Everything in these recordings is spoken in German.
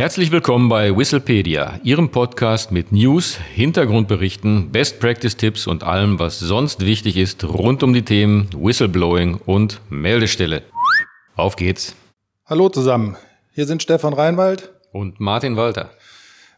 Herzlich willkommen bei Whistlepedia, Ihrem Podcast mit News, Hintergrundberichten, Best Practice Tipps und allem, was sonst wichtig ist rund um die Themen Whistleblowing und Meldestelle. Auf geht's. Hallo zusammen, hier sind Stefan Reinwald und Martin Walter.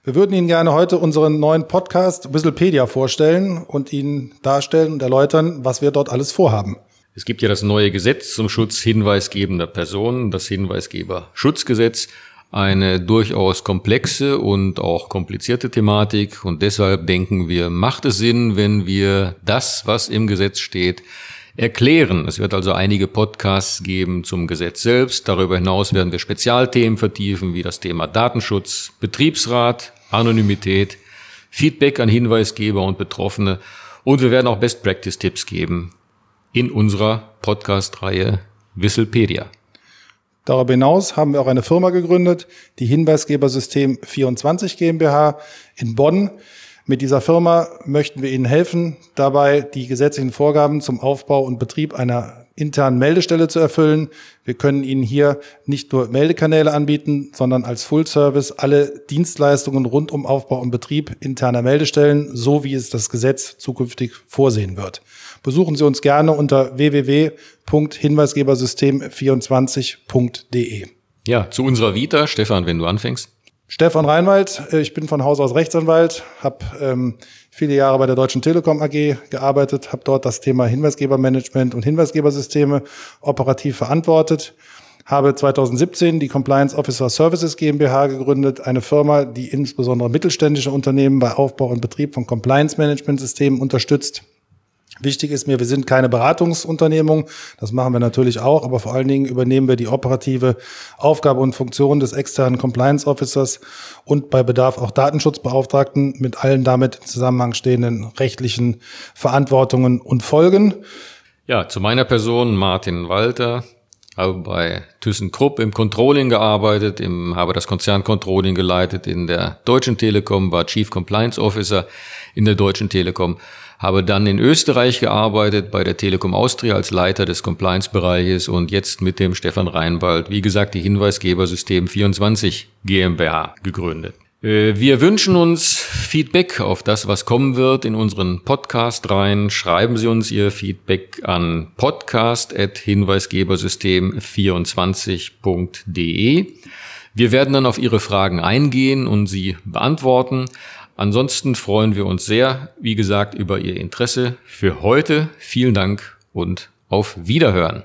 Wir würden Ihnen gerne heute unseren neuen Podcast Whistlepedia vorstellen und Ihnen darstellen und erläutern, was wir dort alles vorhaben. Es gibt ja das neue Gesetz zum Schutz hinweisgebender Personen, das Hinweisgeberschutzgesetz eine durchaus komplexe und auch komplizierte Thematik und deshalb denken wir, macht es Sinn, wenn wir das, was im Gesetz steht, erklären. Es wird also einige Podcasts geben zum Gesetz selbst. Darüber hinaus werden wir Spezialthemen vertiefen, wie das Thema Datenschutz, Betriebsrat, Anonymität, Feedback an Hinweisgeber und Betroffene und wir werden auch Best Practice Tipps geben in unserer Podcast-Reihe Whistlepedia. Darüber hinaus haben wir auch eine Firma gegründet, die Hinweisgebersystem 24 GmbH in Bonn. Mit dieser Firma möchten wir Ihnen helfen, dabei die gesetzlichen Vorgaben zum Aufbau und Betrieb einer internen Meldestelle zu erfüllen. Wir können Ihnen hier nicht nur Meldekanäle anbieten, sondern als Full Service alle Dienstleistungen rund um Aufbau und Betrieb interner Meldestellen, so wie es das Gesetz zukünftig vorsehen wird. Besuchen Sie uns gerne unter www.hinweisgebersystem24.de. Ja, zu unserer Vita, Stefan, wenn du anfängst. Stefan Reinwald, äh, ich bin von Haus aus Rechtsanwalt, habe ähm, viele Jahre bei der Deutschen Telekom AG gearbeitet, habe dort das Thema Hinweisgebermanagement und Hinweisgebersysteme operativ verantwortet, habe 2017 die Compliance Officer Services GmbH gegründet, eine Firma, die insbesondere mittelständische Unternehmen bei Aufbau und Betrieb von Compliance Management Systemen unterstützt. Wichtig ist mir, wir sind keine Beratungsunternehmung. Das machen wir natürlich auch, aber vor allen Dingen übernehmen wir die operative Aufgabe und Funktion des externen Compliance Officers und bei Bedarf auch Datenschutzbeauftragten mit allen damit in Zusammenhang stehenden rechtlichen Verantwortungen und Folgen. Ja, zu meiner Person Martin Walter, habe bei ThyssenKrupp im Controlling gearbeitet, im, habe das Konzerncontrolling geleitet in der Deutschen Telekom, war Chief Compliance Officer in der Deutschen Telekom habe dann in Österreich gearbeitet bei der Telekom Austria als Leiter des Compliance-Bereiches und jetzt mit dem Stefan Reinwald, wie gesagt, die Hinweisgebersystem 24 GmbH gegründet. Äh, wir wünschen uns Feedback auf das, was kommen wird in unseren Podcast rein. Schreiben Sie uns Ihr Feedback an podcast.hinweisgebersystem24.de. Wir werden dann auf Ihre Fragen eingehen und sie beantworten. Ansonsten freuen wir uns sehr, wie gesagt, über Ihr Interesse. Für heute vielen Dank und auf Wiederhören.